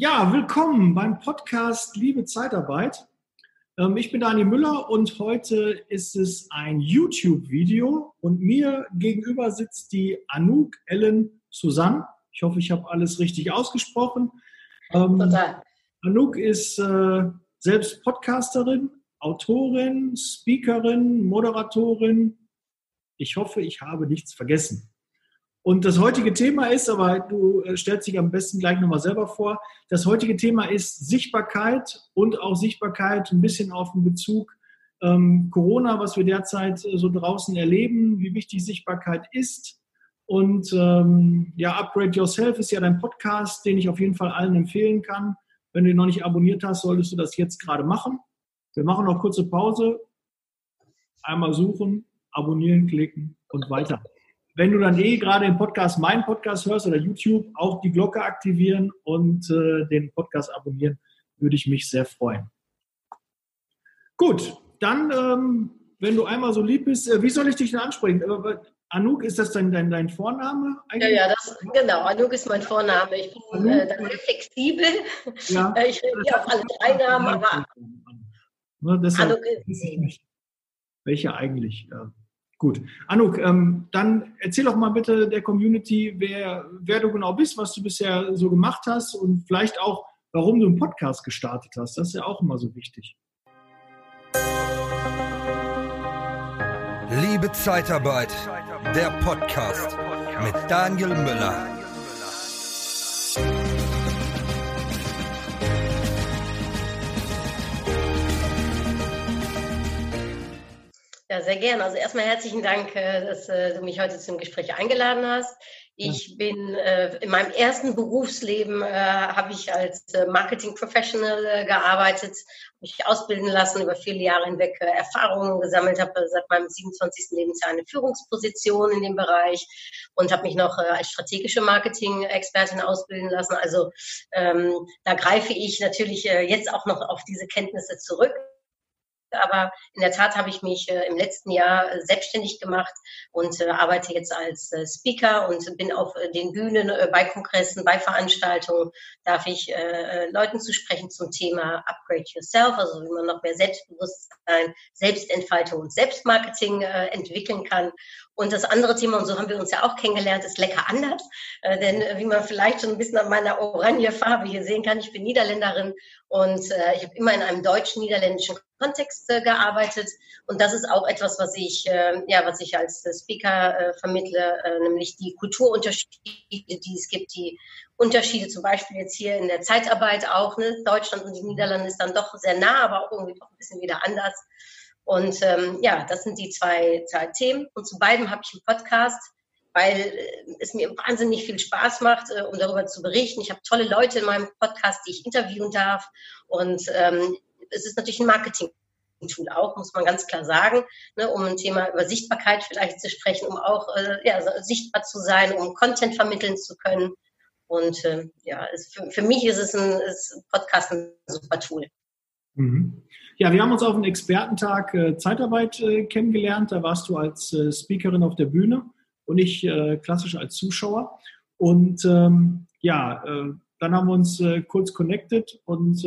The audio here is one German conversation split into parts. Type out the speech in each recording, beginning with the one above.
Ja, willkommen beim Podcast Liebe Zeitarbeit. Ähm, ich bin Daniel Müller und heute ist es ein YouTube-Video und mir gegenüber sitzt die Anouk Ellen Susanne. Ich hoffe, ich habe alles richtig ausgesprochen. Ähm, Total. Anouk ist äh, selbst Podcasterin, Autorin, Speakerin, Moderatorin. Ich hoffe, ich habe nichts vergessen. Und das heutige Thema ist, aber du äh, stellst dich am besten gleich nochmal selber vor, das heutige Thema ist Sichtbarkeit und auch Sichtbarkeit ein bisschen auf den Bezug ähm, Corona, was wir derzeit äh, so draußen erleben, wie wichtig Sichtbarkeit ist. Und ähm, ja, Upgrade Yourself ist ja dein Podcast, den ich auf jeden Fall allen empfehlen kann. Wenn du ihn noch nicht abonniert hast, solltest du das jetzt gerade machen. Wir machen noch kurze Pause. Einmal suchen, abonnieren, klicken und weiter wenn du dann eh gerade im Podcast, meinen Podcast hörst oder YouTube, auch die Glocke aktivieren und äh, den Podcast abonnieren, würde ich mich sehr freuen. Gut, dann, ähm, wenn du einmal so lieb bist, äh, wie soll ich dich denn ansprechen? Äh, Anouk, ist das dein, dein, dein Vorname? Eigentlich? Ja, ja, das, genau. Anouk ist mein Vorname. Ich bin äh, sehr flexibel. Ja. Äh, ich reagiere auf alle drei Namen, aber ne, deshalb Anouk ist welche eigentlich? Ja. Gut. Anouk, ähm, dann erzähl doch mal bitte der Community, wer, wer du genau bist, was du bisher so gemacht hast und vielleicht auch, warum du einen Podcast gestartet hast. Das ist ja auch immer so wichtig. Liebe Zeitarbeit, der Podcast mit Daniel Müller. Ja, sehr gerne. Also erstmal herzlichen Dank, äh, dass äh, du mich heute zum Gespräch eingeladen hast. Ich bin äh, in meinem ersten Berufsleben habe ich als Marketing Professional gearbeitet, mich ausbilden lassen, über viele Jahre hinweg Erfahrungen gesammelt, habe seit meinem 27. Lebensjahr eine Führungsposition in dem Bereich und habe mich noch als strategische Marketing-Expertin ausbilden lassen. Also ähm, da greife ich natürlich jetzt auch noch auf diese Kenntnisse zurück aber in der Tat habe ich mich äh, im letzten Jahr äh, selbstständig gemacht und äh, arbeite jetzt als Speaker und bin auf den Bühnen, bei Kongressen, bei Veranstaltungen, darf ich Leuten zu sprechen zum Thema Upgrade Yourself, also wie man noch mehr Selbstbewusstsein, Selbstentfaltung und Selbstmarketing entwickeln kann. Und das andere Thema, und so haben wir uns ja auch kennengelernt, ist lecker anders. Denn wie man vielleicht schon ein bisschen an meiner orange Farbe hier sehen kann, ich bin Niederländerin und äh, ich habe immer in einem deutsch-niederländischen Kontext äh, gearbeitet. Und das ist auch etwas, was ich, äh, ja, was ich als Speaker äh, vermittle, äh, nämlich die Kulturunterschiede, die es gibt, die Unterschiede zum Beispiel jetzt hier in der Zeitarbeit auch. Ne? Deutschland und die Niederlande ist dann doch sehr nah, aber auch irgendwie doch ein bisschen wieder anders. Und ähm, ja, das sind die zwei, zwei Themen. Und zu beidem habe ich einen Podcast, weil äh, es mir wahnsinnig viel Spaß macht, äh, um darüber zu berichten. Ich habe tolle Leute in meinem Podcast, die ich interviewen darf. Und ähm, es ist natürlich ein Marketing. Tool auch, muss man ganz klar sagen, ne, um ein Thema über Sichtbarkeit vielleicht zu sprechen, um auch äh, ja, sichtbar zu sein, um Content vermitteln zu können. Und äh, ja, es, für, für, mich ist es ein ist Podcast ein super Tool. Mhm. Ja, wir haben uns auf einem Expertentag äh, Zeitarbeit äh, kennengelernt. Da warst du als Speakerin auf der Bühne und ich äh, klassisch als Zuschauer. Und ähm, ja, äh, dann haben wir uns äh, kurz connected und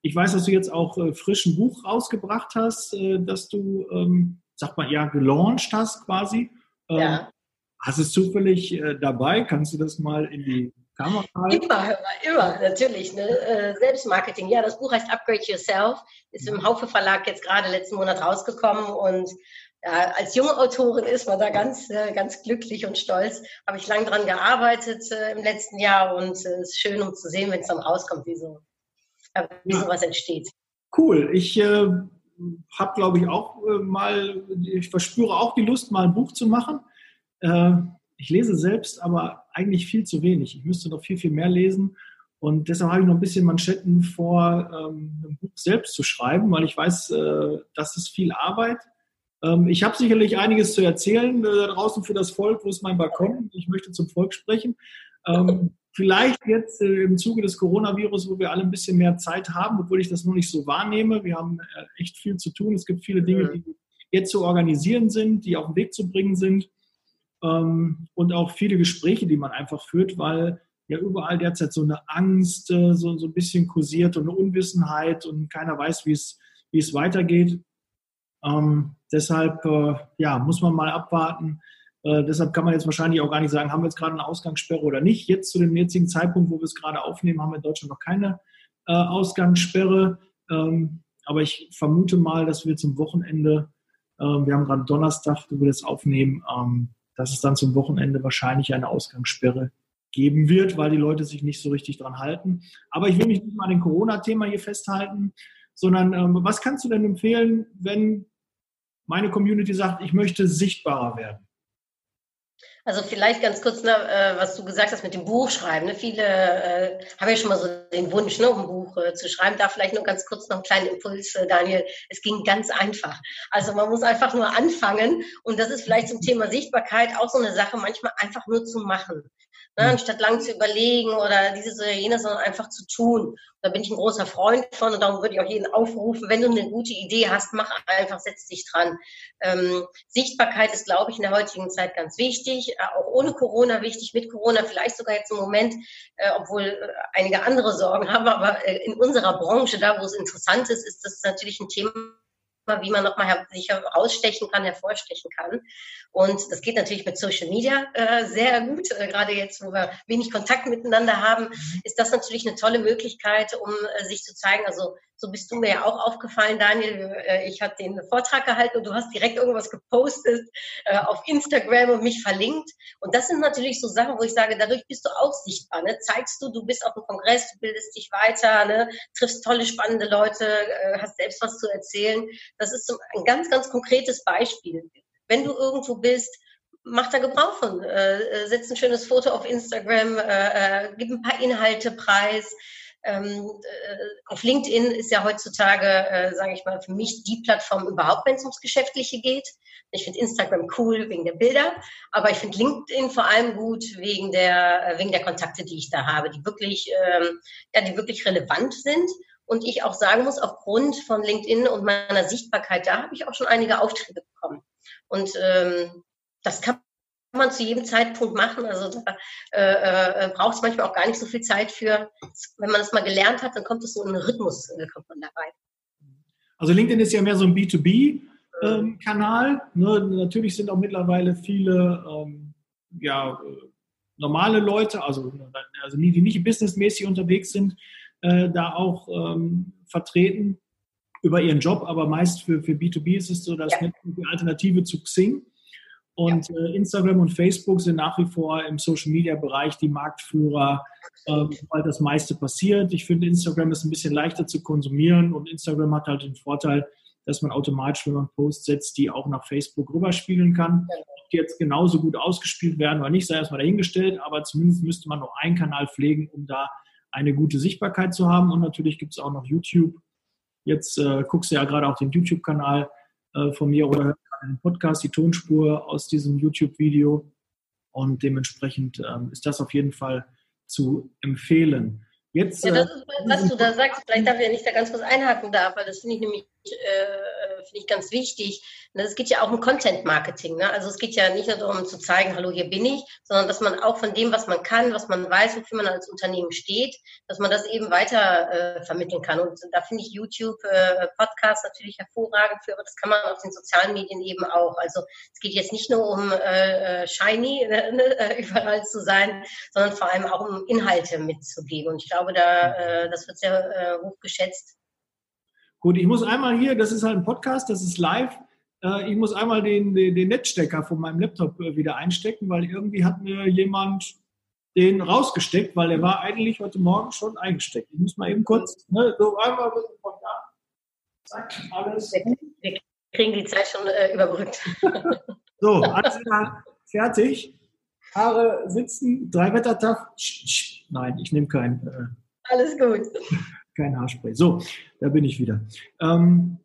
ich weiß, dass du jetzt auch frisch ein Buch rausgebracht hast, dass du, ähm, sag mal, ja, gelauncht hast quasi. Ähm, ja. Hast du es zufällig dabei? Kannst du das mal in die Kamera? Immer, immer, natürlich. Ne? Äh, Selbstmarketing. Ja, das Buch heißt Upgrade Yourself, ist im Haufe Verlag jetzt gerade letzten Monat rausgekommen und ja, als junge Autorin ist man da ganz, äh, ganz glücklich und stolz. Habe ich lange dran gearbeitet äh, im letzten Jahr und es ist schön, um zu sehen, wenn es dann rauskommt, wie so, wie ja. sowas entsteht. Cool. Ich äh, habe, glaube ich, auch mal, ich verspüre auch die Lust, mal ein Buch zu machen. Ich lese selbst aber eigentlich viel zu wenig. Ich müsste noch viel, viel mehr lesen. Und deshalb habe ich noch ein bisschen Manschetten vor, ähm, ein Buch selbst zu schreiben, weil ich weiß, äh, das ist viel Arbeit. Ähm, ich habe sicherlich einiges zu erzählen äh, draußen für das Volk. Wo ist mein Balkon? Ich möchte zum Volk sprechen. Ähm, vielleicht jetzt äh, im Zuge des Coronavirus, wo wir alle ein bisschen mehr Zeit haben, obwohl ich das nur nicht so wahrnehme. Wir haben äh, echt viel zu tun. Es gibt viele Dinge, die jetzt zu organisieren sind, die auf den Weg zu bringen sind ähm, und auch viele Gespräche, die man einfach führt, weil ja überall derzeit so eine Angst, so, so ein bisschen kursiert und eine Unwissenheit und keiner weiß, wie es, wie es weitergeht. Ähm, deshalb äh, ja, muss man mal abwarten. Äh, deshalb kann man jetzt wahrscheinlich auch gar nicht sagen, haben wir jetzt gerade eine Ausgangssperre oder nicht. Jetzt zu dem jetzigen Zeitpunkt, wo wir es gerade aufnehmen, haben wir in Deutschland noch keine äh, Ausgangssperre. Ähm, aber ich vermute mal, dass wir zum Wochenende, äh, wir haben gerade Donnerstag, wo wir das aufnehmen, ähm, dass es dann zum Wochenende wahrscheinlich eine Ausgangssperre geben wird, weil die Leute sich nicht so richtig dran halten. Aber ich will mich nicht mal an dem Corona-Thema hier festhalten, sondern ähm, was kannst du denn empfehlen, wenn meine Community sagt, ich möchte sichtbarer werden? Also vielleicht ganz kurz, ne, äh, was du gesagt hast mit dem Buchschreiben. Ne? Viele äh, haben ja schon mal so den Wunsch, ne, ein Buch äh, zu schreiben. Da vielleicht nur ganz kurz noch einen kleinen Impuls, äh, Daniel. Es ging ganz einfach. Also man muss einfach nur anfangen. Und das ist vielleicht zum Thema Sichtbarkeit auch so eine Sache, manchmal einfach nur zu machen. Ne, mhm. anstatt lang zu überlegen oder dieses oder jenes, sondern einfach zu tun. Da bin ich ein großer Freund von und darum würde ich auch jeden aufrufen, wenn du eine gute Idee hast, mach einfach, setz dich dran. Ähm, Sichtbarkeit ist, glaube ich, in der heutigen Zeit ganz wichtig, äh, auch ohne Corona wichtig, mit Corona vielleicht sogar jetzt im Moment, äh, obwohl äh, einige andere Sorgen haben, aber äh, in unserer Branche, da wo es interessant ist, ist das natürlich ein Thema, wie man nochmal sich herausstechen kann, hervorstechen kann. Und das geht natürlich mit Social Media äh, sehr gut. Äh, gerade jetzt, wo wir wenig Kontakt miteinander haben, ist das natürlich eine tolle Möglichkeit, um äh, sich zu zeigen. Also so bist du mir ja auch aufgefallen, Daniel. Äh, ich hatte den Vortrag gehalten und du hast direkt irgendwas gepostet äh, auf Instagram und mich verlinkt. Und das sind natürlich so Sachen, wo ich sage, dadurch bist du auch sichtbar. Ne? Zeigst du, du bist auf dem Kongress, du bildest dich weiter, ne? triffst tolle, spannende Leute, äh, hast selbst was zu erzählen. Das ist ein ganz, ganz konkretes Beispiel. Wenn du irgendwo bist, mach da Gebrauch von. Äh, setz ein schönes Foto auf Instagram, äh, äh, gib ein paar Inhalte preis, ähm, äh, auf LinkedIn ist ja heutzutage, äh, sage ich mal, für mich die Plattform überhaupt, wenn es ums Geschäftliche geht. Ich finde Instagram cool wegen der Bilder, aber ich finde LinkedIn vor allem gut wegen der, äh, wegen der Kontakte, die ich da habe, die wirklich, ähm, ja, die wirklich relevant sind. Und ich auch sagen muss, aufgrund von LinkedIn und meiner Sichtbarkeit da habe ich auch schon einige Aufträge bekommen. Und ähm, das kann man zu jedem Zeitpunkt machen. Also da äh, äh, braucht es manchmal auch gar nicht so viel Zeit für. Wenn man das mal gelernt hat, dann kommt es so in einen Rhythmus, äh, kommt man dabei. Also LinkedIn ist ja mehr so ein B2B-Kanal. Ähm, ne? Natürlich sind auch mittlerweile viele ähm, ja, normale Leute, also, also die, die nicht businessmäßig unterwegs sind, äh, da auch ähm, vertreten über ihren Job, aber meist für, für B2B ist es so, dass ja. die Alternative zu Xing und ja. äh, Instagram und Facebook sind nach wie vor im Social-Media-Bereich die Marktführer, äh, weil das meiste passiert. Ich finde, Instagram ist ein bisschen leichter zu konsumieren und Instagram hat halt den Vorteil, dass man automatisch, wenn man Posts setzt, die auch nach Facebook rüberspielen kann. Ob die jetzt genauso gut ausgespielt werden oder nicht, sei erstmal dahingestellt, aber zumindest müsste man noch einen Kanal pflegen, um da eine gute Sichtbarkeit zu haben. Und natürlich gibt es auch noch YouTube. Jetzt äh, guckst du ja gerade auch den YouTube-Kanal äh, von mir oder einen Podcast, die Tonspur aus diesem YouTube-Video. Und dementsprechend ähm, ist das auf jeden Fall zu empfehlen. Jetzt, ja, das äh, ist, was du da sagst, vielleicht darf ich ja nicht da ganz kurz einhaken darf, weil das finde ich nämlich äh, finde ich ganz wichtig. Ne, es geht ja auch um Content Marketing. Ne? Also es geht ja nicht nur darum zu zeigen, hallo, hier bin ich, sondern dass man auch von dem, was man kann, was man weiß, wofür man als Unternehmen steht, dass man das eben weiter äh, vermitteln kann. Und da finde ich YouTube, äh, Podcast natürlich hervorragend für, aber das kann man auf den sozialen Medien eben auch. Also es geht jetzt nicht nur um äh, äh shiny ne, äh, überall zu sein, sondern vor allem auch um Inhalte mitzugeben. Und ich glaube, da äh, das wird sehr hoch geschätzt Gut, ich muss einmal hier, das ist halt ein Podcast, das ist live. Äh, ich muss einmal den, den, den Netzstecker von meinem Laptop äh, wieder einstecken, weil irgendwie hat mir jemand den rausgesteckt, weil er war eigentlich heute Morgen schon eingesteckt. Ich muss mal eben kurz, ne, so einmal von da. Zack, alles. Wir kriegen die Zeit schon äh, überbrückt. so, alles fertig. Haare sitzen, drei Wettertag. Nein, ich nehme keinen. Äh, alles gut kein Haarspray. So, da bin ich wieder. Ähm,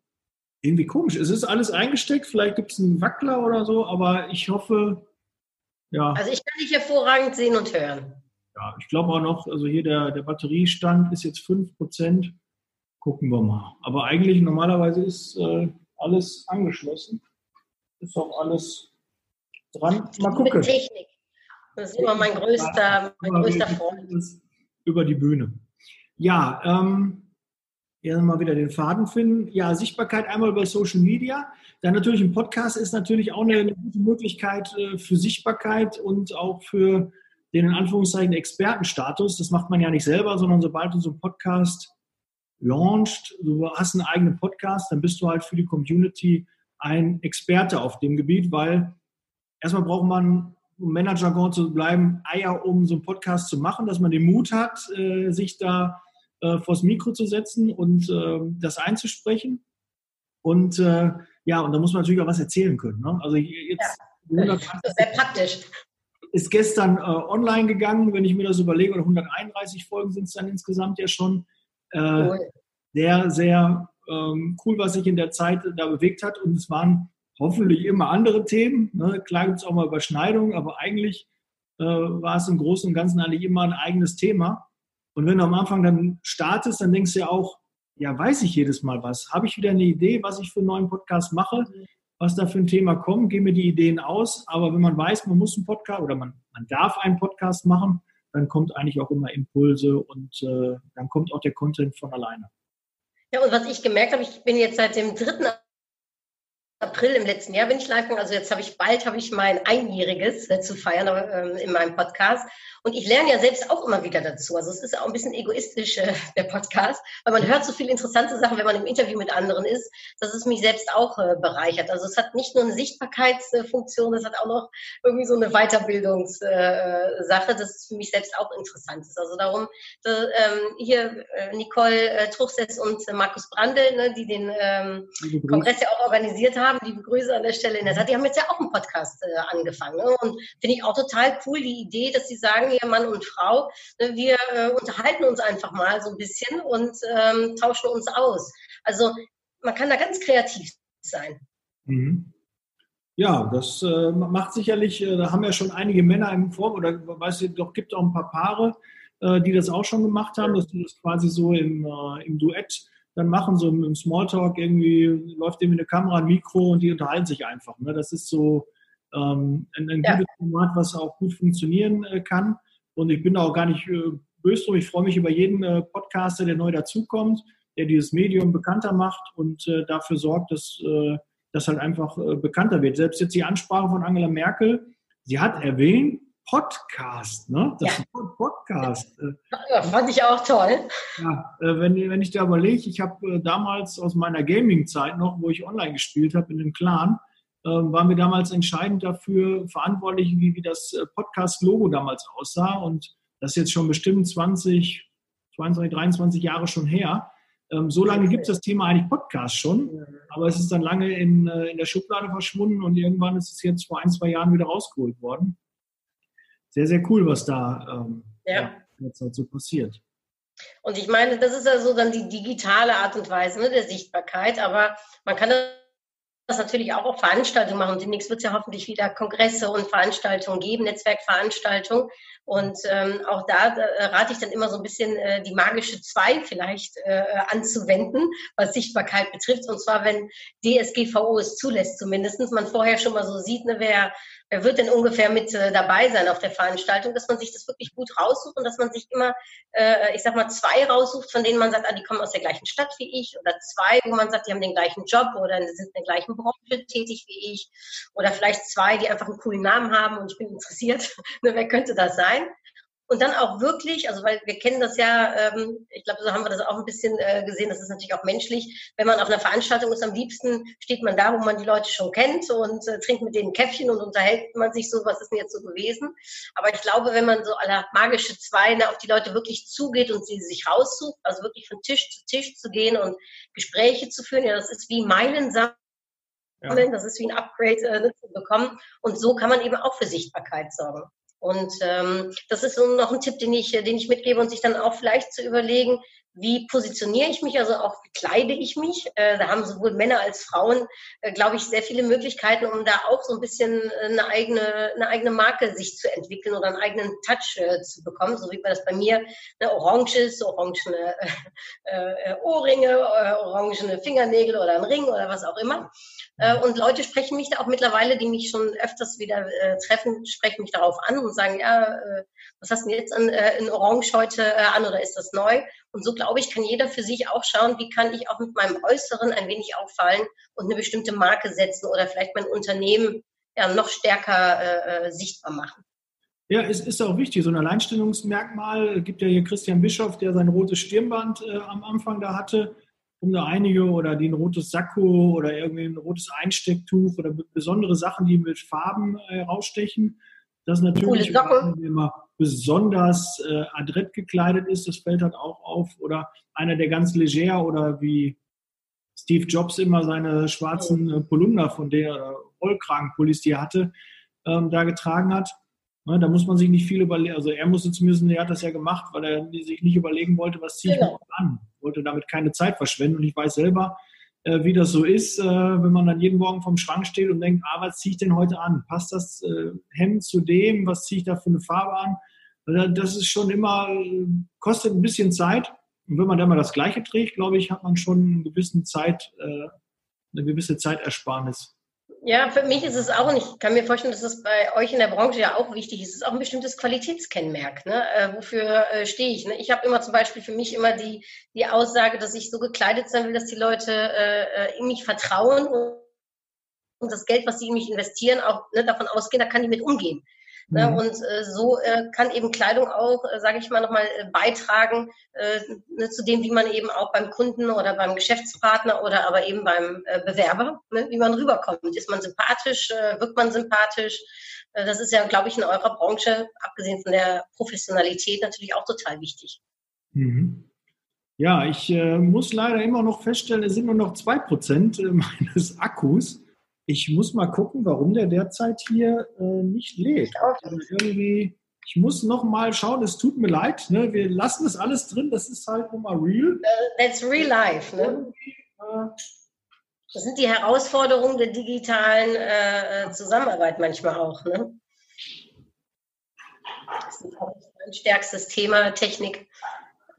irgendwie komisch. Es ist alles eingesteckt. Vielleicht gibt es einen Wackler oder so, aber ich hoffe, ja. Also ich kann dich hervorragend sehen und hören. Ja, ich glaube auch noch, also hier der, der Batteriestand ist jetzt 5%. Gucken wir mal. Aber eigentlich normalerweise ist äh, alles angeschlossen. Ist auch alles dran. Mal gucken. Technik. Das ist immer mein größter, mein größter Freund. Über die Bühne. Ja, ähm, mal wieder den Faden finden. Ja, Sichtbarkeit einmal über Social Media. Dann natürlich ein Podcast ist natürlich auch eine, eine gute Möglichkeit äh, für Sichtbarkeit und auch für den in Anführungszeichen Expertenstatus. Das macht man ja nicht selber, sondern sobald du so einen Podcast launcht, du hast einen eigenen Podcast, dann bist du halt für die Community ein Experte auf dem Gebiet, weil erstmal braucht man, um Managergon zu bleiben, Eier, um so einen Podcast zu machen, dass man den Mut hat, äh, sich da äh, vors Mikro zu setzen und äh, das einzusprechen. Und äh, ja, und da muss man natürlich auch was erzählen können. Ne? Also jetzt ja, das ist sehr praktisch. Ist gestern äh, online gegangen, wenn ich mir das überlege, oder 131 Folgen sind es dann insgesamt ja schon. Äh, cool. Sehr, sehr ähm, cool, was sich in der Zeit da bewegt hat. Und es waren hoffentlich immer andere Themen. Ne? Klar gibt es auch mal Überschneidungen, aber eigentlich äh, war es im Großen und Ganzen eigentlich immer ein eigenes Thema. Und wenn du am Anfang dann startest, dann denkst du ja auch, ja, weiß ich jedes Mal was? Habe ich wieder eine Idee, was ich für einen neuen Podcast mache? Was da für ein Thema kommt? Gehen mir die Ideen aus. Aber wenn man weiß, man muss einen Podcast oder man, man darf einen Podcast machen, dann kommt eigentlich auch immer Impulse und äh, dann kommt auch der Content von alleine. Ja, und was ich gemerkt habe, ich bin jetzt seit dem dritten April im letzten Jahr bin ich live gegangen. Also jetzt habe ich bald habe ich mein Einjähriges äh, zu feiern äh, in meinem Podcast. Und ich lerne ja selbst auch immer wieder dazu. Also es ist auch ein bisschen egoistisch, äh, der Podcast, weil man hört so viele interessante Sachen, wenn man im Interview mit anderen ist, dass es mich selbst auch äh, bereichert. Also es hat nicht nur eine Sichtbarkeitsfunktion, es hat auch noch irgendwie so eine Weiterbildungssache, äh, dass es für mich selbst auch interessant ist. Also darum, äh, ähm, hier äh, Nicole äh, Truchsess und Markus Brandl, ne, die den ähm, Kongress ja auch organisiert haben, liebe Grüße an der Stelle in der Tat, die haben jetzt ja auch einen Podcast äh, angefangen. Ne? Und finde ich auch total cool, die Idee, dass sie sagen, hier Mann und Frau, ne, wir äh, unterhalten uns einfach mal so ein bisschen und ähm, tauschen uns aus. Also man kann da ganz kreativ sein. Mhm. Ja, das äh, macht sicherlich, äh, da haben ja schon einige Männer im Vor, oder weißt du, doch gibt auch ein paar Paare, äh, die das auch schon gemacht haben, dass du das quasi so im, äh, im Duett dann machen, so im Smalltalk irgendwie läuft dem in eine Kamera, ein Mikro und die unterhalten sich einfach. Ne? Das ist so ähm, ein, ein ja. gutes Format, was auch gut funktionieren äh, kann. Und ich bin da auch gar nicht äh, böse drum. Ich freue mich über jeden äh, Podcaster, der neu dazukommt, der dieses Medium bekannter macht und äh, dafür sorgt, dass äh, das halt einfach äh, bekannter wird. Selbst jetzt die Ansprache von Angela Merkel, sie hat erwähnt, Podcast, ne? Das ja. ist ein Podcast. Ja, fand ich auch toll. Ja, wenn, wenn ich da überlege, ich habe damals aus meiner Gaming-Zeit noch, wo ich online gespielt habe in dem Clan, ähm, waren wir damals entscheidend dafür verantwortlich, wie, wie das äh, Podcast-Logo damals aussah. Und das ist jetzt schon bestimmt 20, 22, 23 Jahre schon her. Ähm, so lange gibt es das Thema eigentlich Podcast schon, aber es ist dann lange in, äh, in der Schublade verschwunden und irgendwann ist es jetzt vor ein, zwei Jahren wieder rausgeholt worden. Sehr, sehr cool, was da ähm, ja. jetzt halt so passiert. Und ich meine, das ist ja so dann die digitale Art und Weise ne, der Sichtbarkeit, aber man kann das natürlich auch auf Veranstaltungen machen. Demnächst wird es ja hoffentlich wieder Kongresse und Veranstaltungen geben, Netzwerkveranstaltungen. Und ähm, auch da äh, rate ich dann immer so ein bisschen äh, die magische zwei vielleicht äh, anzuwenden, was Sichtbarkeit betrifft. Und zwar, wenn DSGVO es zulässt, zumindest man vorher schon mal so sieht, ne, wer wer wird denn ungefähr mit äh, dabei sein auf der Veranstaltung, dass man sich das wirklich gut raussucht und dass man sich immer, äh, ich sag mal, zwei raussucht, von denen man sagt, ah, die kommen aus der gleichen Stadt wie ich oder zwei, wo man sagt, die haben den gleichen Job oder sind in der gleichen Branche tätig wie ich oder vielleicht zwei, die einfach einen coolen Namen haben und ich bin interessiert, ne, wer könnte das sein? Und dann auch wirklich, also weil wir kennen das ja, ähm, ich glaube, so haben wir das auch ein bisschen äh, gesehen, das ist natürlich auch menschlich, wenn man auf einer Veranstaltung ist, am liebsten steht man da, wo man die Leute schon kennt und äh, trinkt mit denen Käffchen und unterhält man sich so, was ist denn jetzt so gewesen. Aber ich glaube, wenn man so aller magische Zweine auf die Leute wirklich zugeht und sie sich raussucht, also wirklich von Tisch zu Tisch zu gehen und Gespräche zu führen, ja, das ist wie Meilen sammeln. Ja. Das ist wie ein Upgrade äh, zu bekommen. Und so kann man eben auch für Sichtbarkeit sorgen. Und ähm, das ist noch ein Tipp, den ich, den ich mitgebe und sich dann auch vielleicht zu überlegen, wie positioniere ich mich, also auch wie kleide ich mich. Äh, da haben sowohl Männer als Frauen, äh, glaube ich, sehr viele Möglichkeiten, um da auch so ein bisschen äh, eine eigene, eine eigene Marke sich zu entwickeln oder einen eigenen Touch äh, zu bekommen, so wie man das bei mir ne, orange ist, orangene äh, äh, Ohrringe, orangene Fingernägel oder ein Ring oder was auch immer. und Leute sprechen mich da auch mittlerweile, die mich schon öfters wieder treffen, sprechen mich darauf an und sagen, ja, was hast du jetzt an, in Orange heute an oder ist das neu? Und so, glaube ich, kann jeder für sich auch schauen, wie kann ich auch mit meinem Äußeren ein wenig auffallen und eine bestimmte Marke setzen oder vielleicht mein Unternehmen ja, noch stärker äh, äh sichtbar machen. Ja, es ist auch wichtig, so ein Alleinstellungsmerkmal. Es gibt ja hier Christian Bischoff, der sein rotes Stirnband äh, am Anfang da hatte, um da einige oder die ein rotes Sakko oder irgendwie ein rotes Einstecktuch oder besondere Sachen, die mit Farben äh, rausstechen. Das ist natürlich, wenn man besonders äh, adrett gekleidet ist, das fällt halt auch auf. Oder einer, der ganz leger oder wie Steve Jobs immer seine schwarzen äh, Polunder von der äh, Rollkragenpullis, die er hatte, ähm, da getragen hat. Ne, da muss man sich nicht viel überlegen. Also er musste zumindest, er hat das ja gemacht, weil er sich nicht überlegen wollte, was ziehe ich genau. an. Wollte damit keine Zeit verschwenden. Und ich weiß selber, äh, wie das so ist, äh, wenn man dann jeden Morgen vom Schrank steht und denkt, ah, was ziehe ich denn heute an? Passt das äh, Hemd zu dem? Was ziehe ich da für eine Farbe an? Das ist schon immer, kostet ein bisschen Zeit. Und wenn man dann mal das Gleiche trägt, glaube ich, hat man schon eine gewisse Zeit, eine gewisse Zeitersparnis. Ja, für mich ist es auch, und ich kann mir vorstellen, dass es bei euch in der Branche ja auch wichtig ist, es ist auch ein bestimmtes Qualitätskennmerk. Ne? Äh, wofür äh, stehe ich? Ne? Ich habe immer zum Beispiel für mich immer die, die Aussage, dass ich so gekleidet sein will, dass die Leute äh, äh in mich vertrauen und das Geld, was sie in mich investieren, auch ne, davon ausgehen, da kann ich mit umgehen. Ne? Mhm. Und äh, so äh, kann eben Kleidung auch, äh, sage ich mal, nochmal äh, beitragen äh, ne, zu dem, wie man eben auch beim Kunden oder beim Geschäftspartner oder aber eben beim äh, Bewerber, ne, wie man rüberkommt. Ist man sympathisch, äh, wirkt man sympathisch? Äh, das ist ja, glaube ich, in eurer Branche, abgesehen von der Professionalität, natürlich auch total wichtig. Mhm. Ja, ich äh, muss leider immer noch feststellen, es sind nur noch zwei Prozent äh, meines Akkus. Ich muss mal gucken, warum der derzeit hier äh, nicht lädt. Also irgendwie, ich muss noch mal schauen, es tut mir leid, ne? wir lassen das alles drin, das ist halt nochmal real. Uh, that's real life. Ne? Äh, das sind die Herausforderungen der digitalen äh, äh, Zusammenarbeit manchmal auch. Ne? Das ist mein stärkstes Thema, Technik.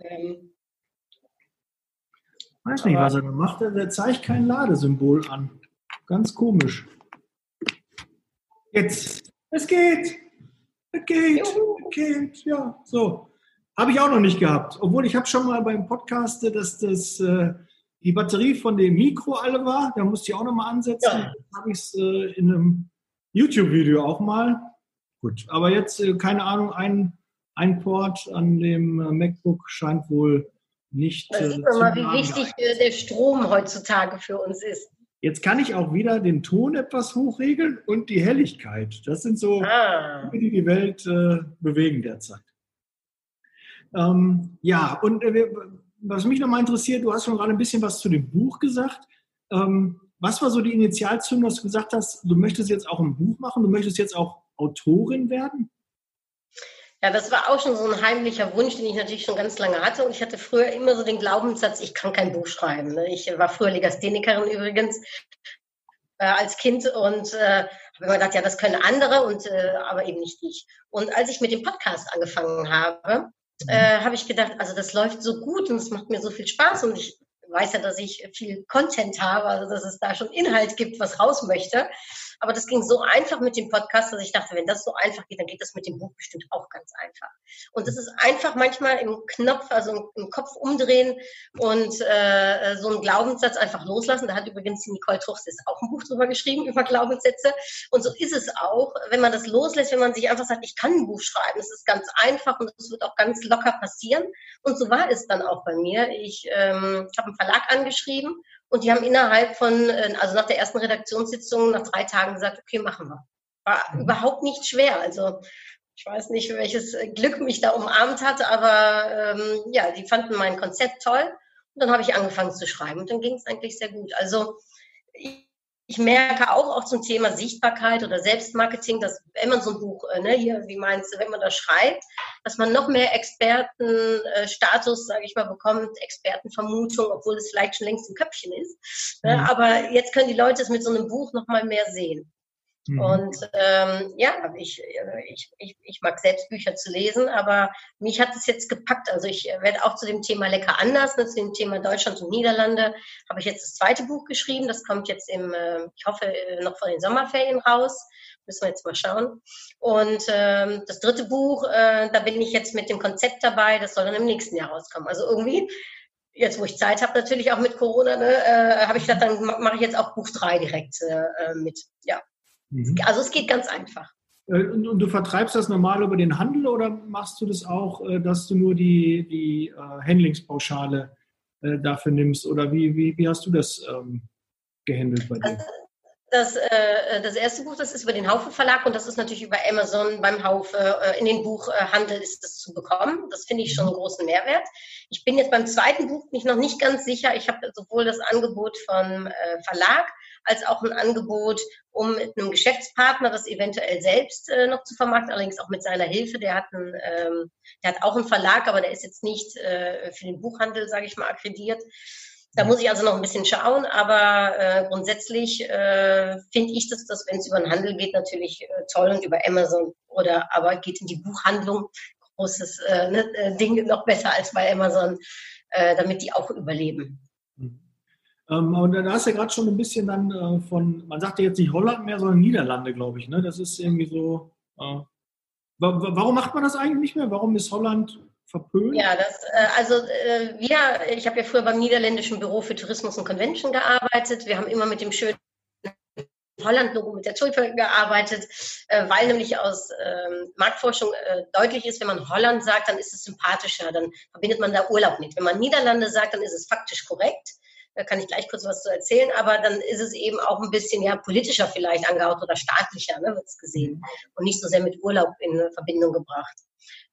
Ähm, weiß nicht, was er da macht. Der zeigt kein Ladesymbol an. Ganz komisch. Jetzt. Es geht. Es geht. Es geht. Ja, so. Habe ich auch noch nicht gehabt. Obwohl ich habe schon mal beim Podcast, dass das äh, die Batterie von dem Mikro alle war. Da musste ich auch noch mal ansetzen. Ja. Habe ich es äh, in einem YouTube-Video auch mal. Gut, aber jetzt, äh, keine Ahnung, ein, ein Port an dem äh, MacBook scheint wohl nicht. Da sieht man mal, wie wichtig äh, der Strom heutzutage für uns ist. Jetzt kann ich auch wieder den Ton etwas hochregeln und die Helligkeit. Das sind so ah. die die Welt äh, bewegen derzeit. Ähm, ja, und äh, was mich nochmal interessiert, du hast schon gerade ein bisschen was zu dem Buch gesagt. Ähm, was war so die Initialzündung, dass du gesagt hast, du möchtest jetzt auch ein Buch machen, du möchtest jetzt auch Autorin werden? Ja, das war auch schon so ein heimlicher Wunsch, den ich natürlich schon ganz lange hatte. Und ich hatte früher immer so den Glaubenssatz, ich kann kein Buch schreiben. Ne? Ich war früher Legasthenikerin übrigens äh, als Kind und äh, habe immer gedacht, ja, das können andere und äh, aber eben nicht ich. Und als ich mit dem Podcast angefangen habe, äh, habe ich gedacht, also das läuft so gut und es macht mir so viel Spaß und ich weiß ja, dass ich viel Content habe, also dass es da schon Inhalt gibt, was raus möchte. Aber das ging so einfach mit dem Podcast, dass ich dachte, wenn das so einfach geht, dann geht das mit dem Buch bestimmt auch ganz einfach. Und das ist einfach manchmal im Knopf, also im Kopf umdrehen und äh, so einen Glaubenssatz einfach loslassen. Da hat übrigens die Nicole Truchs auch ein Buch drüber geschrieben, über Glaubenssätze. Und so ist es auch, wenn man das loslässt, wenn man sich einfach sagt, ich kann ein Buch schreiben. Es ist ganz einfach und es wird auch ganz locker passieren. Und so war es dann auch bei mir. Ich ähm, habe einen Verlag angeschrieben und die haben innerhalb von, äh, also nach der ersten Redaktionssitzung, nach drei Tagen gesagt, okay, machen wir. War mhm. überhaupt nicht schwer. Also ich weiß nicht, welches Glück mich da umarmt hat, aber ähm, ja, die fanden mein Konzept toll. Und dann habe ich angefangen zu schreiben und dann ging es eigentlich sehr gut. Also ich, merke auch, auch zum Thema Sichtbarkeit oder Selbstmarketing, dass wenn man so ein Buch, äh, ne, hier, wie meinst du, wenn man das schreibt, dass man noch mehr Expertenstatus, äh, sage ich mal, bekommt, Expertenvermutung, obwohl es vielleicht schon längst im Köpfchen ist. Ne? Mhm. Aber jetzt können die Leute es mit so einem Buch noch mal mehr sehen. Mhm. Und ähm, ja, ich, ich, ich, ich mag selbst Bücher zu lesen, aber mich hat es jetzt gepackt. Also ich werde auch zu dem Thema Lecker anders, ne, zu dem Thema Deutschland und Niederlande, habe ich jetzt das zweite Buch geschrieben. Das kommt jetzt im, äh, ich hoffe, äh, noch vor den Sommerferien raus. Müssen wir jetzt mal schauen. Und ähm, das dritte Buch, äh, da bin ich jetzt mit dem Konzept dabei, das soll dann im nächsten Jahr rauskommen. Also irgendwie jetzt wo ich Zeit habe, natürlich auch mit Corona, ne, äh, habe ich gedacht, dann mache ich jetzt auch Buch drei direkt äh, mit. Ja. Mhm. Also es geht ganz einfach. Äh, und, du vertreibst das normal über den Handel oder machst du das auch, äh, dass du nur die, die äh, Handlingspauschale dafür nimmst? Oder wie, wie, wie hast du das ähm, gehandelt bei dir? Das, äh, das erste Buch, das ist über den Haufe Verlag und das ist natürlich über Amazon beim Haufe äh, in den Buchhandel ist das zu bekommen. Das finde ich schon einen mhm. großen Mehrwert. Ich bin jetzt beim zweiten Buch mich noch nicht ganz sicher. Ich habe sowohl das Angebot vom äh, Verlag als auch ein Angebot, um mit einem Geschäftspartner das eventuell selbst äh, noch zu vermarkten, allerdings auch mit seiner Hilfe. Der hat, einen, ähm, der hat auch einen Verlag, aber der ist jetzt nicht äh, für den Buchhandel, sage ich mal, akkreditiert. Da muss ich also noch ein bisschen schauen, aber äh, grundsätzlich äh, finde ich das, dass wenn es über den Handel geht, natürlich äh, toll und über Amazon oder aber geht in die Buchhandlung, großes äh, ne, äh, Ding noch besser als bei Amazon, äh, damit die auch überleben. Mhm. Ähm, und da hast du ja gerade schon ein bisschen dann äh, von, man sagt ja jetzt nicht Holland mehr, sondern Niederlande, glaube ich. Ne? Das ist irgendwie so. Äh, warum macht man das eigentlich nicht mehr? Warum ist Holland verpönt? Ja, das, äh, also äh, wir, ich habe ja früher beim Niederländischen Büro für Tourismus und Convention gearbeitet. Wir haben immer mit dem schönen Holland-Logo mit der Tulpe gearbeitet, weil nämlich aus ähm, Marktforschung deutlich ist, wenn man Holland sagt, dann ist es sympathischer, dann verbindet man da Urlaub mit. Wenn man Niederlande sagt, dann ist es faktisch korrekt. Da kann ich gleich kurz was zu erzählen, aber dann ist es eben auch ein bisschen ja politischer vielleicht angehaut oder staatlicher, ne, wird es gesehen und nicht so sehr mit Urlaub in Verbindung gebracht.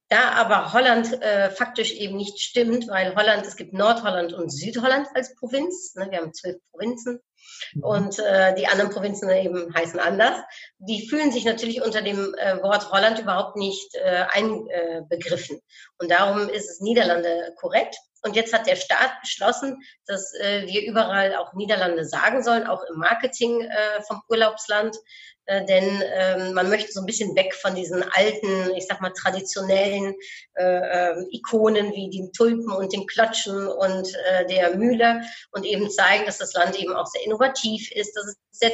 Da aber Holland äh, faktisch eben nicht stimmt, weil Holland, es gibt Nordholland und Südholland als Provinz. Ne, wir haben zwölf Provinzen mhm. und äh, die anderen Provinzen eben heißen anders. Die fühlen sich natürlich unter dem äh, Wort Holland überhaupt nicht äh, einbegriffen. Und darum ist es Niederlande korrekt. Und jetzt hat der Staat beschlossen, dass äh, wir überall auch Niederlande sagen sollen, auch im Marketing äh, vom Urlaubsland. Äh, denn ähm, man möchte so ein bisschen weg von diesen alten, ich sag mal, traditionellen äh, äh, Ikonen wie den Tulpen und den Klotschen und äh, der Mühle und eben zeigen, dass das Land eben auch sehr innovativ ist, dass es sehr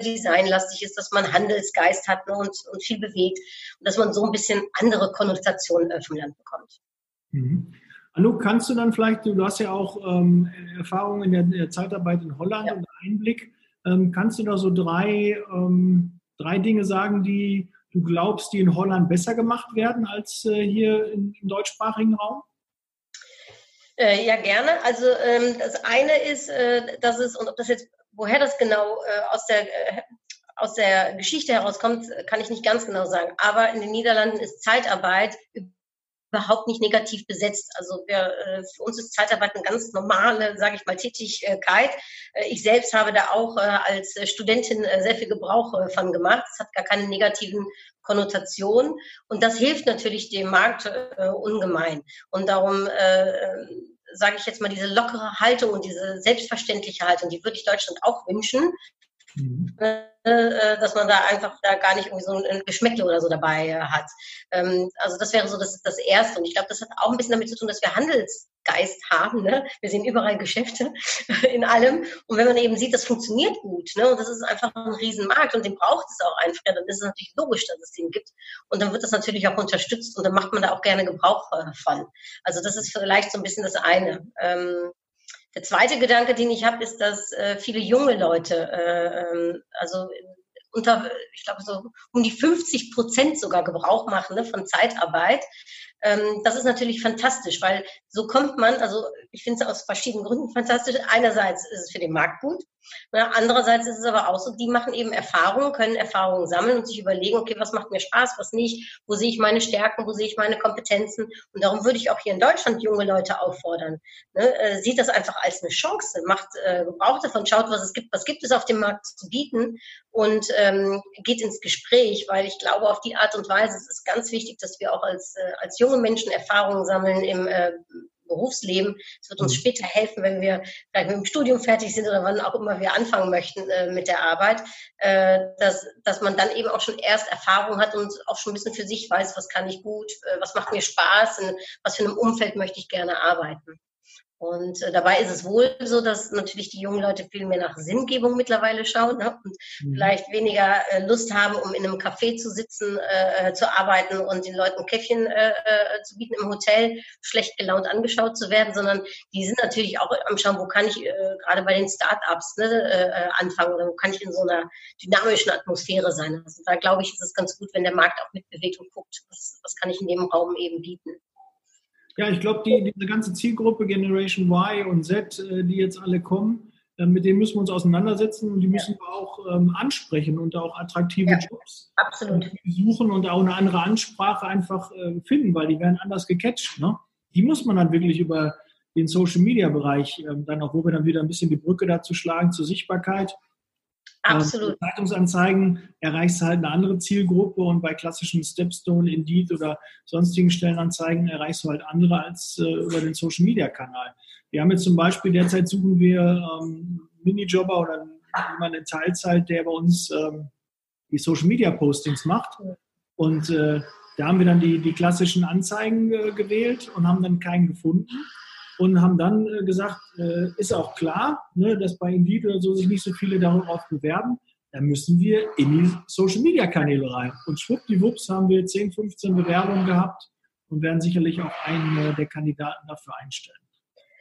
designlastig ist, dass man Handelsgeist hat und, und viel bewegt und dass man so ein bisschen andere Konnotationen äh, vom Land bekommt. Mhm. Anouk, kannst du dann vielleicht, du hast ja auch ähm, Erfahrung in der, der, Zeitarbeit in Holland ja. und Einblick, ähm, kannst du da so drei, ähm, drei Dinge sagen, die du glaubst, die in Holland besser gemacht werden als äh, hier im, im deutschsprachigen Raum? Äh, ja, gerne. Also ähm, das eine ist, äh, dass es, und ob das jetzt, woher das genau äh, aus der äh, aus der Geschichte herauskommt, kann ich nicht ganz genau sagen. Aber in den Niederlanden ist Zeitarbeit überhaupt nicht negativ besetzt. Also wir, äh, für uns ist Zeitarbeit eine ganz normale, sage ich mal, Tätigkeit. Äh, ich selbst habe da auch äh, als Studentin sehr viel Gebrauch von gemacht. Es hat gar keine negativen Konnotationen und das hilft natürlich dem Markt ungemein. Und darum sage ich jetzt mal, diese lockere Haltung und diese selbstverständliche Haltung, die würde ich Deutschland auch wünschen. Mhm. Äh, dass man da einfach da gar nicht irgendwie so ein Geschmäckle oder so dabei äh, hat. Ähm, also das wäre so das, das Erste. Und ich glaube, das hat auch ein bisschen damit zu tun, dass wir Handelsgeist haben. Ne? Wir sehen überall Geschäfte in allem. Und wenn man eben sieht, das funktioniert gut, ne? und das ist einfach ein Riesenmarkt und den braucht es auch einfach, dann ist es natürlich logisch, dass es den gibt. Und dann wird das natürlich auch unterstützt und dann macht man da auch gerne Gebrauch äh, von. Also das ist vielleicht so ein bisschen das eine. Ähm, der zweite Gedanke, den ich habe, ist, dass äh, viele junge Leute, äh, ähm, also unter, ich glaube, so um die 50 Prozent sogar Gebrauch machen ne, von Zeitarbeit. Ähm, das ist natürlich fantastisch, weil so kommt man, also ich finde es aus verschiedenen Gründen fantastisch. Einerseits ist es für den Markt gut, ne? andererseits ist es aber auch so, die machen eben Erfahrungen, können Erfahrungen sammeln und sich überlegen, okay, was macht mir Spaß, was nicht, wo sehe ich meine Stärken, wo sehe ich meine Kompetenzen. Und darum würde ich auch hier in Deutschland junge Leute auffordern. Ne? Äh, sieht das einfach als eine Chance, macht äh, Gebrauch davon, schaut, was es gibt, was gibt es auf dem Markt zu bieten und ähm, geht ins Gespräch, weil ich glaube, auf die Art und Weise es ist ganz wichtig, dass wir auch als, äh, als junge Menschen Erfahrungen sammeln im äh, Berufsleben. Es wird uns mhm. später helfen, wenn wir vielleicht mit dem Studium fertig sind oder wann auch immer wir anfangen möchten äh, mit der Arbeit, äh, dass, dass man dann eben auch schon erst Erfahrung hat und auch schon ein bisschen für sich weiß, was kann ich gut, äh, was macht mir Spaß, in was für einem Umfeld möchte ich gerne arbeiten. Und äh, dabei ist es wohl so, dass natürlich die jungen Leute viel mehr nach Sinngebung mittlerweile schauen ne? und mhm. vielleicht weniger äh, Lust haben, um in einem Café zu sitzen, äh, äh zu arbeiten und den Leuten Käffchen äh, äh, zu bieten im Hotel, schlecht gelaunt angeschaut zu werden, sondern die sind natürlich auch am Schauen, wo kann ich äh, gerade bei den Start-ups ne, äh, anfangen oder wo kann ich in so einer dynamischen Atmosphäre sein. Also da glaube ich, ist es ganz gut, wenn der Markt auch mitbewegt und guckt, was, was kann ich in dem Raum eben bieten. Ja, ich glaube, die, diese ganze Zielgruppe Generation Y und Z, äh, die jetzt alle kommen, äh, mit denen müssen wir uns auseinandersetzen und die müssen ja. wir auch ähm, ansprechen und auch attraktive ja, Jobs absolut. suchen und auch eine andere Ansprache einfach äh, finden, weil die werden anders gecatcht. Ne? Die muss man dann wirklich über den Social Media Bereich ähm, dann auch, wo wir dann wieder ein bisschen die Brücke dazu schlagen zur Sichtbarkeit Absolut. Bei Zeitungsanzeigen erreichst du halt eine andere Zielgruppe und bei klassischen Stepstone, Indeed oder sonstigen Stellenanzeigen erreichst du halt andere als äh, über den Social Media Kanal. Wir haben jetzt zum Beispiel derzeit suchen wir ähm, Minijobber oder jemanden in Teilzeit, der bei uns ähm, die Social Media Postings macht. Und äh, da haben wir dann die, die klassischen Anzeigen äh, gewählt und haben dann keinen gefunden und haben dann äh, gesagt, äh, ist auch klar, ne, dass bei Indeed oder so sich nicht so viele darauf bewerben. Da müssen wir in die Social Media Kanäle rein. Und schwuppdiwupps haben wir 10, 15 Bewerbungen gehabt und werden sicherlich auch einen der Kandidaten dafür einstellen.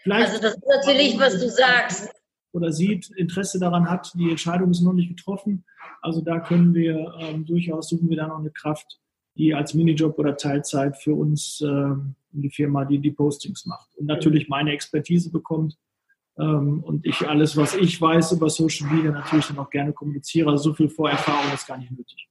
Vielleicht also das ist natürlich, was du sagst. Oder sieht, Interesse daran hat, die Entscheidung ist noch nicht getroffen. Also da können wir ähm, durchaus, suchen wir da noch eine Kraft, die als Minijob oder Teilzeit für uns ähm, die Firma, die die Postings macht. Und natürlich meine Expertise bekommt ähm, und ich alles, was ich weiß über Social Media, natürlich dann auch gerne kommuniziere. Also so viel Vorerfahrung ist gar nicht nötig.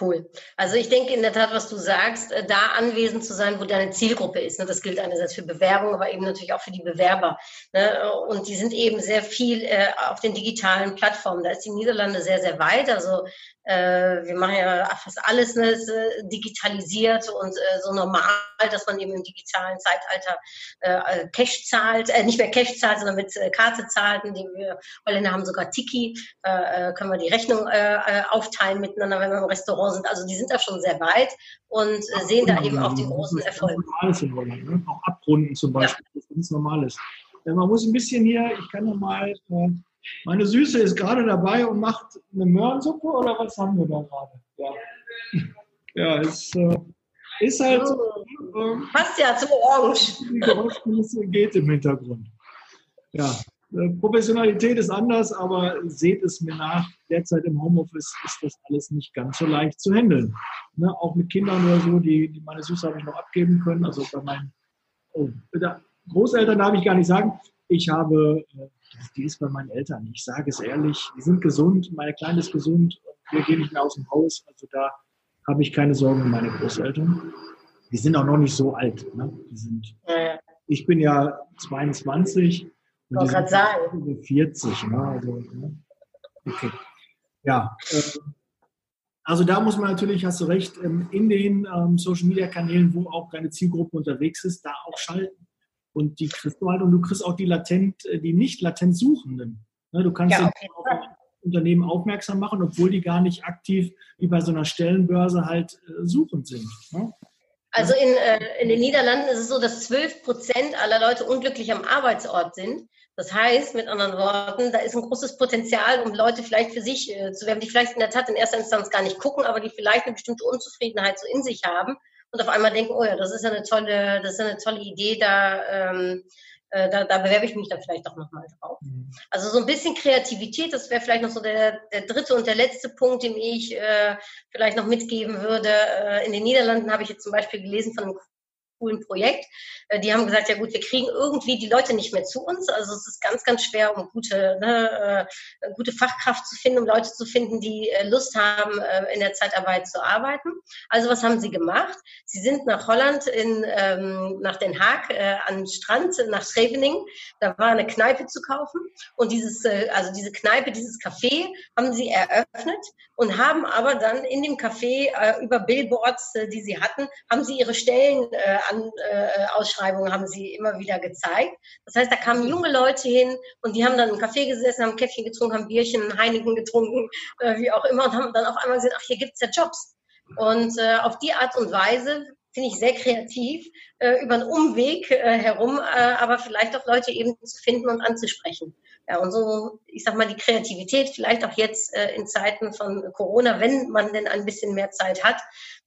Cool. Also ich denke in der Tat, was du sagst, äh, da anwesend zu sein, wo deine Zielgruppe ist. Ne? Das gilt einerseits für Bewerbung, aber eben natürlich auch für die Bewerber. Ne? Und die sind eben sehr viel äh, auf den digitalen Plattformen. Da ist die Niederlande sehr, sehr weit. Also äh, wir machen ja fast alles ne, äh, digitalisiert und äh, so normal, dass man eben im digitalen Zeitalter äh, Cash zahlt, äh, nicht mehr Cash zahlt, sondern mit äh, Karte zahlt. Die wir, Holländer haben sogar Tiki, äh, äh, können wir die Rechnung äh, aufteilen miteinander, wenn wir im Restaurant sind. Also die sind da schon sehr weit und äh, sehen da eben auch den großen Erfolg. Normales in Holland, ne? Auch abrunden zum Beispiel, ja. das ist ganz normales. Man muss ein bisschen hier, ich kann nochmal äh, meine Süße ist gerade dabei und macht eine Möhrensuppe oder was haben wir da gerade? Ja, ja es äh, ist halt. Äh, Passt ja zum Orange. Die geht im Hintergrund. Ja, äh, Professionalität ist anders, aber seht es mir nach. Derzeit im Homeoffice ist das alles nicht ganz so leicht zu handeln. Ne, auch mit Kindern oder so, die, die meine Süße habe ich noch abgeben können. Also bei meinen oh, Großeltern darf ich gar nicht sagen. Ich habe äh, die ist bei meinen Eltern. Ich sage es ehrlich, die sind gesund, meine Kleine ist gesund, wir gehen nicht mehr aus dem Haus. Also da habe ich keine Sorgen um meine Großeltern. Die sind auch noch nicht so alt. Ne? Die sind, ich bin ja 22 und die sind sagen. 40. Ne? Also, ne? Okay. Ja, äh, also da muss man natürlich, hast du recht, ähm, in den ähm, Social-Media-Kanälen, wo auch deine Zielgruppe unterwegs ist, da auch schalten. Und die kriegst du halt und du kriegst auch die latent, äh, die nicht latent Suchenden. Ne, du kannst ja, okay. auf Unternehmen aufmerksam machen, obwohl die gar nicht aktiv wie bei so einer Stellenbörse halt äh, suchend sind. Ne? Also in, äh, in den Niederlanden ist es so, dass 12 Prozent aller Leute unglücklich am Arbeitsort sind. Das heißt, mit anderen Worten, da ist ein großes Potenzial, um Leute vielleicht für sich äh, zu werden, die vielleicht in der Tat in erster Instanz gar nicht gucken, aber die vielleicht eine bestimmte Unzufriedenheit so in sich haben und auf einmal denken, oh ja, das ist ja eine tolle, das ist eine tolle Idee, da, ähm, äh, da, da bewerbe ich mich dann vielleicht doch nochmal drauf. Mhm. Also so ein bisschen Kreativität, das wäre vielleicht noch so der, der dritte und der letzte Punkt, den ich äh, vielleicht noch mitgeben würde. Äh, in den Niederlanden habe ich jetzt zum Beispiel gelesen von einem coolen Projekt. Äh, die haben gesagt, ja gut, wir kriegen irgendwie die Leute nicht mehr zu uns. Also es ist ganz, ganz schwer, um gute, ne, äh, gute Fachkraft zu finden, um Leute zu finden, die äh, Lust haben, in der Zeitarbeit zu arbeiten. Also was haben sie gemacht? Sie sind nach Holland, in, ähm, nach Den Haag, an den Strand, nach Scheveningen. Da war eine Kneipe zu kaufen. Und dieses, also diese Kneipe, dieses Café haben sie eröffnet und haben aber dann in dem Café über Billboards, die sie hatten, haben sie ihre Stellenausschreibungen äh, haben sie immer wieder gezeigt. Das heißt, da kamen junge Leute hin und die haben dann im Café gesessen, haben Käffchen getrunken, haben Bierchen, Heineken getrunken, äh, wie auch immer und haben dann auf einmal gesehen, ach, hier gibt's ja Jobs. Und äh, auf die Art und Weise finde ich sehr kreativ, äh, über einen Umweg äh, herum, äh, aber vielleicht auch Leute eben zu finden und anzusprechen. Ja, und so, ich sag mal, die Kreativität, vielleicht auch jetzt äh, in Zeiten von Corona, wenn man denn ein bisschen mehr Zeit hat.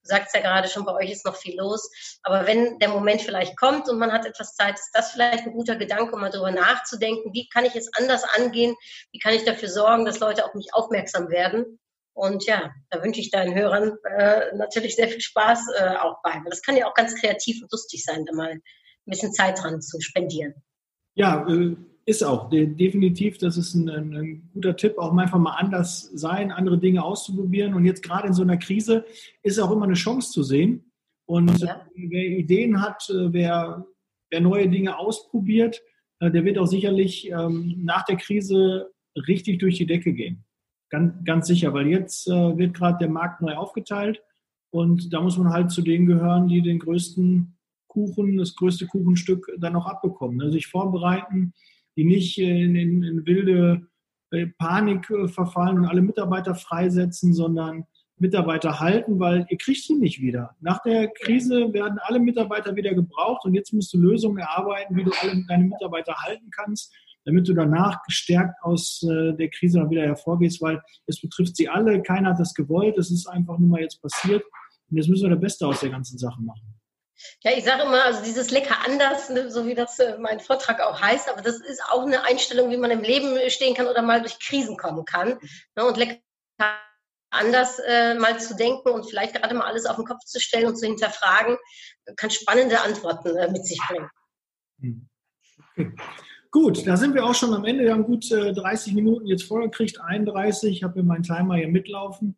Du sagst ja gerade schon, bei euch ist noch viel los. Aber wenn der Moment vielleicht kommt und man hat etwas Zeit, ist das vielleicht ein guter Gedanke, um mal darüber nachzudenken, wie kann ich es anders angehen? Wie kann ich dafür sorgen, dass Leute auf mich aufmerksam werden? Und ja, da wünsche ich deinen Hörern äh, natürlich sehr viel Spaß äh, auch bei. Das kann ja auch ganz kreativ und lustig sein, da mal ein bisschen Zeit dran zu spendieren. Ja, äh, ist auch definitiv, das ist ein, ein, guter Tipp, auch einfach mal anders sein, andere Dinge auszuprobieren. Und jetzt gerade in so einer Krise ist auch immer eine Chance zu sehen. Und ja. wer Ideen hat, äh, wer, wer neue Dinge ausprobiert, äh, der wird auch sicherlich ähm, nach der Krise richtig durch die Decke gehen. Ganz, ganz sicher, weil jetzt äh, wird gerade der Markt neu aufgeteilt und da muss man halt zu denen gehören, die den größten Kuchen, das größte Kuchenstück dann auch abbekommen. Ne? Sich vorbereiten, die nicht in, in, in wilde äh, Panik äh, verfallen und alle Mitarbeiter freisetzen, sondern Mitarbeiter halten, weil ihr kriegt sie nicht wieder. Nach der Krise werden alle Mitarbeiter wieder gebraucht und jetzt musst du Lösungen erarbeiten, wie du alle deine Mitarbeiter halten kannst, damit du danach gestärkt aus äh, der Krise dann wieder hervorgehst, weil es betrifft sie alle, keiner hat das gewollt, es ist einfach nur mal jetzt passiert und jetzt müssen wir das Beste aus der ganzen Sache machen. Ja, ich sage immer, also dieses lecker anders, ne, so wie das äh, mein Vortrag auch heißt, aber das ist auch eine Einstellung, wie man im Leben stehen kann oder mal durch Krisen kommen kann. Ne, und lecker anders äh, mal zu denken und vielleicht gerade mal alles auf den Kopf zu stellen und zu hinterfragen, kann spannende Antworten äh, mit sich bringen. Hm. Gut, da sind wir auch schon am Ende. Wir haben gut äh, 30 Minuten jetzt vorgekriegt, 31. Ich habe mir meinen Timer hier mitlaufen.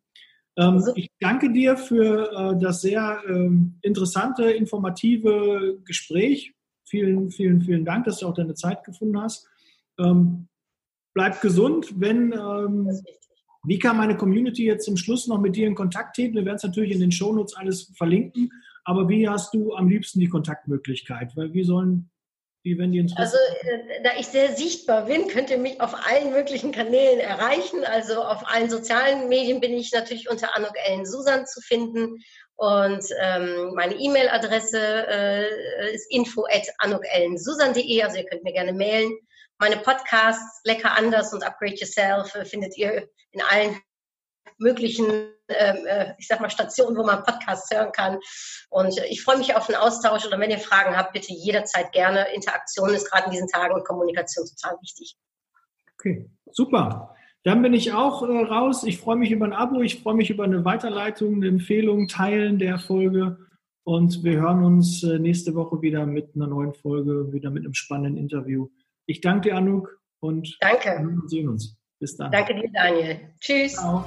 Ähm, ich danke dir für äh, das sehr ähm, interessante, informative Gespräch. Vielen, vielen, vielen Dank, dass du auch deine Zeit gefunden hast. Ähm, bleib gesund. Wenn, ähm, wie kann meine Community jetzt zum Schluss noch mit dir in Kontakt treten? Wir werden es natürlich in den Shownotes alles verlinken. Aber wie hast du am liebsten die Kontaktmöglichkeit? Weil wie sollen wie wenn die Also, äh, da ich sehr sichtbar bin, könnt ihr mich auf allen möglichen Kanälen erreichen. Also auf allen sozialen Medien bin ich natürlich unter Anuk Ellen Susan zu finden. Und ähm, meine E-Mail-Adresse äh, ist info at anukellensusan.de. Also ihr könnt mir gerne mailen. Meine Podcasts Lecker anders und Upgrade Yourself äh, findet ihr in allen möglichen, ähm, äh, ich sag mal, Stationen, wo man Podcasts hören kann. Und ich freue mich auf einen Austausch oder wenn ihr Fragen habt, bitte jederzeit gerne. Interaktion ist gerade in diesen Tagen und Kommunikation total wichtig. Okay, super. Dann bin ich auch äh, raus. Ich freue mich über ein Abo, ich freue mich über eine Weiterleitung, eine Empfehlung, Teilen der Folge. Und wir hören uns äh, nächste Woche wieder mit einer neuen Folge, wieder mit einem spannenden Interview. Ich danke dir, Anouk, und danke. sehen uns. Bis dann. Danke dir, Daniel. Tschüss. Ciao.